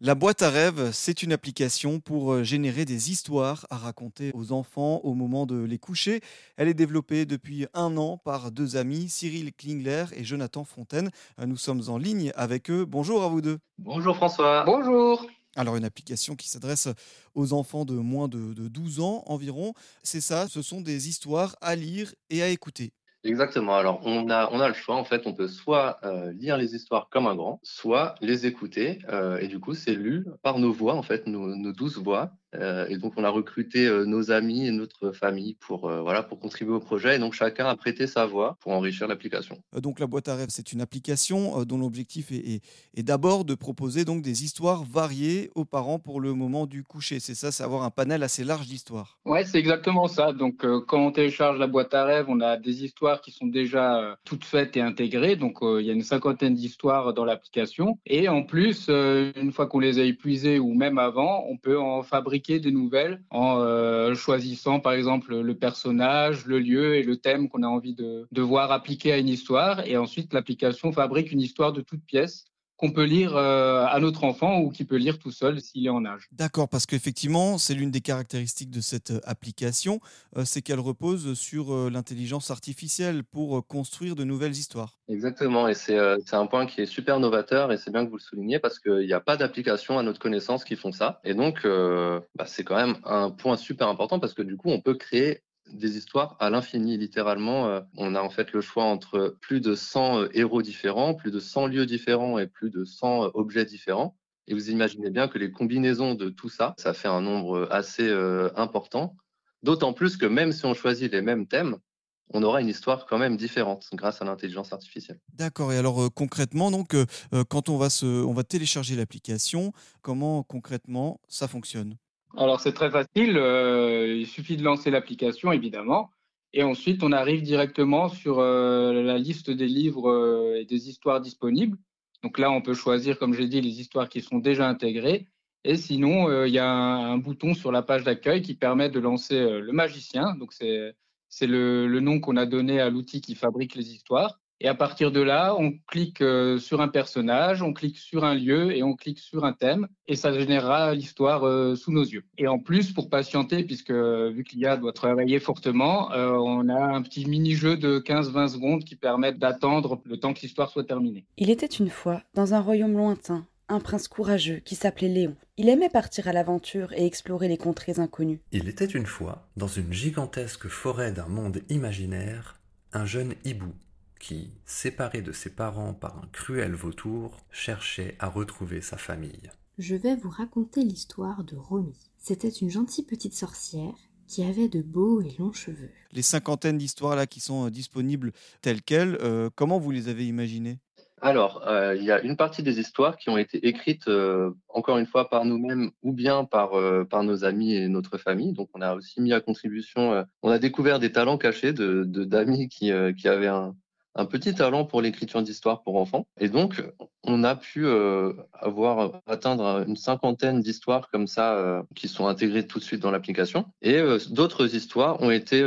La boîte à rêves, c'est une application pour générer des histoires à raconter aux enfants au moment de les coucher. Elle est développée depuis un an par deux amis, Cyril Klingler et Jonathan Fontaine. Nous sommes en ligne avec eux. Bonjour à vous deux. Bonjour François. Bonjour. Alors une application qui s'adresse aux enfants de moins de, de 12 ans environ. C'est ça, ce sont des histoires à lire et à écouter. Exactement. Alors, on a, on a le choix. En fait, on peut soit euh, lire les histoires comme un grand, soit les écouter. euh, et du coup, c'est lu par nos voix, en fait, nos, nos douze voix. Euh, et donc, on a recruté euh, nos amis et notre famille pour, euh, voilà, pour contribuer au projet. Et donc, chacun a prêté sa voix pour enrichir l'application. Donc la boîte à rêves, c'est une application euh, dont l'objectif est, est- est d'abord de proposer donc des histoires variées aux parents pour le moment du coucher. C'est ça, c'est avoir un panel assez large d'histoires. Ouais, c'est exactement ça. Donc, euh, quand on télécharge la boîte à rêves, on a des histoires qui sont déjà euh, toutes faites et intégrées. Donc, euh, il y a une cinquantaine d'histoires dans l'application. Et en plus, euh, une fois qu'on les a épuisées ou même avant, on peut en fabriquer des nouvelles en euh, choisissant, par exemple, le personnage, le lieu et le thème qu'on a envie de, de voir appliqué à une histoire. Et ensuite, l'application fabrique une histoire de toute pièce qu'on peut lire euh, à notre enfant ou qui peut lire tout seul s'il est en âge. D'accord, parce qu'effectivement, c'est l'une des caractéristiques de cette euh, application, euh, c'est qu'elle repose sur euh, l'intelligence artificielle pour euh, construire de nouvelles histoires. Exactement. Et c'est euh, un point qui est super novateur. Et c'est bien que vous le souligniez parce qu'il n'y a pas d'application à notre connaissance qui font ça. Et donc, euh, bah, c'est quand même un point super important parce que du coup, on peut créer des histoires à l'infini, littéralement. Euh, On a en fait le choix entre plus de 100 euh, héros différents, plus de 100 lieux différents et plus de 100 euh, objets différents. Et vous imaginez bien que les combinaisons de tout ça, ça fait un nombre assez important. D'autant plus que même si on choisit les mêmes thèmes, on aura une histoire quand même différente grâce à l'intelligence artificielle. D'accord, et alors concrètement, donc, quand on va, se, on va télécharger l'application, comment concrètement ça fonctionne? Alors c'est très facile, euh, il suffit de lancer l'application évidemment, et ensuite on arrive directement sur euh, la liste des livres euh, et des histoires disponibles. Donc là on peut choisir, comme j'ai dit, les histoires qui sont déjà intégrées, et sinon il y a un, bouton sur la page d'accueil qui permet de lancer le magicien. Donc c'est c'est le, le nom qu'on a donné à l'outil qui fabrique les histoires. Et à partir de là, on clique euh, sur un personnage, on clique sur un lieu et on clique sur un thème et ça générera l'histoire euh, sous nos yeux. Et en plus, pour patienter, puisque euh, vu que l'IA doit travailler fortement, on a un petit mini-jeu de 15-20 secondes qui permettent d'attendre le temps que l'histoire soit terminée. Il était une fois, dans un royaume lointain, un prince courageux qui s'appelait Léon. Il aimait partir à l'aventure et explorer les contrées inconnues. Il était une fois, dans une gigantesque forêt d'un monde imaginaire, un jeune hibou qui, séparé de ses parents par un cruel vautour, cherchait à retrouver sa famille. Je vais vous raconter l'histoire de Romy. C'était une gentille petite sorcière qui avait de beaux et longs cheveux. Les cinquantaines d'histoires là qui sont euh, disponibles telles quelles, euh, comment vous les avez imaginées? Alors, euh, il y a une partie des histoires qui ont été écrites, euh, encore une fois, par nous-mêmes ou bien par, euh, par nos amis et notre famille. Donc, on a aussi mis à contribution, euh, on a découvert des talents cachés de de- d'amis qui, euh, qui avaient un, un petit talent pour l'écriture d'histoires pour enfants. Et donc, on a pu euh, avoir atteindre une cinquantaine d'histoires comme ça euh, qui sont intégrées tout de suite dans l'application. Et euh, d'autres histoires ont été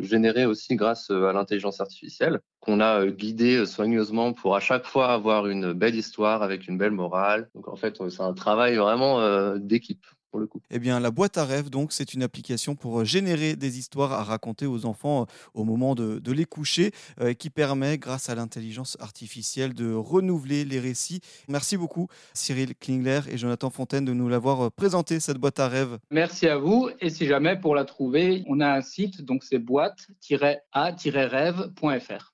générées aussi grâce à l'intelligence artificielle qu'on a euh, soigneusement pour à chaque fois avoir une belle histoire avec une belle morale. Donc en fait, c'est un travail vraiment d'équipe pour le coup. Eh bien, la boîte à rêves, donc, c'est une application pour euh, générer des histoires à raconter aux enfants euh, au moment de, de les coucher, euh, qui permet, grâce à l'intelligence artificielle, de renouveler les récits. Merci beaucoup, Cyril Klingler et Jonathan Fontaine, de nous l'avoir présenté, cette boîte à rêves. Merci à vous. Et si jamais pour la trouver, on a un site, donc c'est boîte-a-rêve.fr.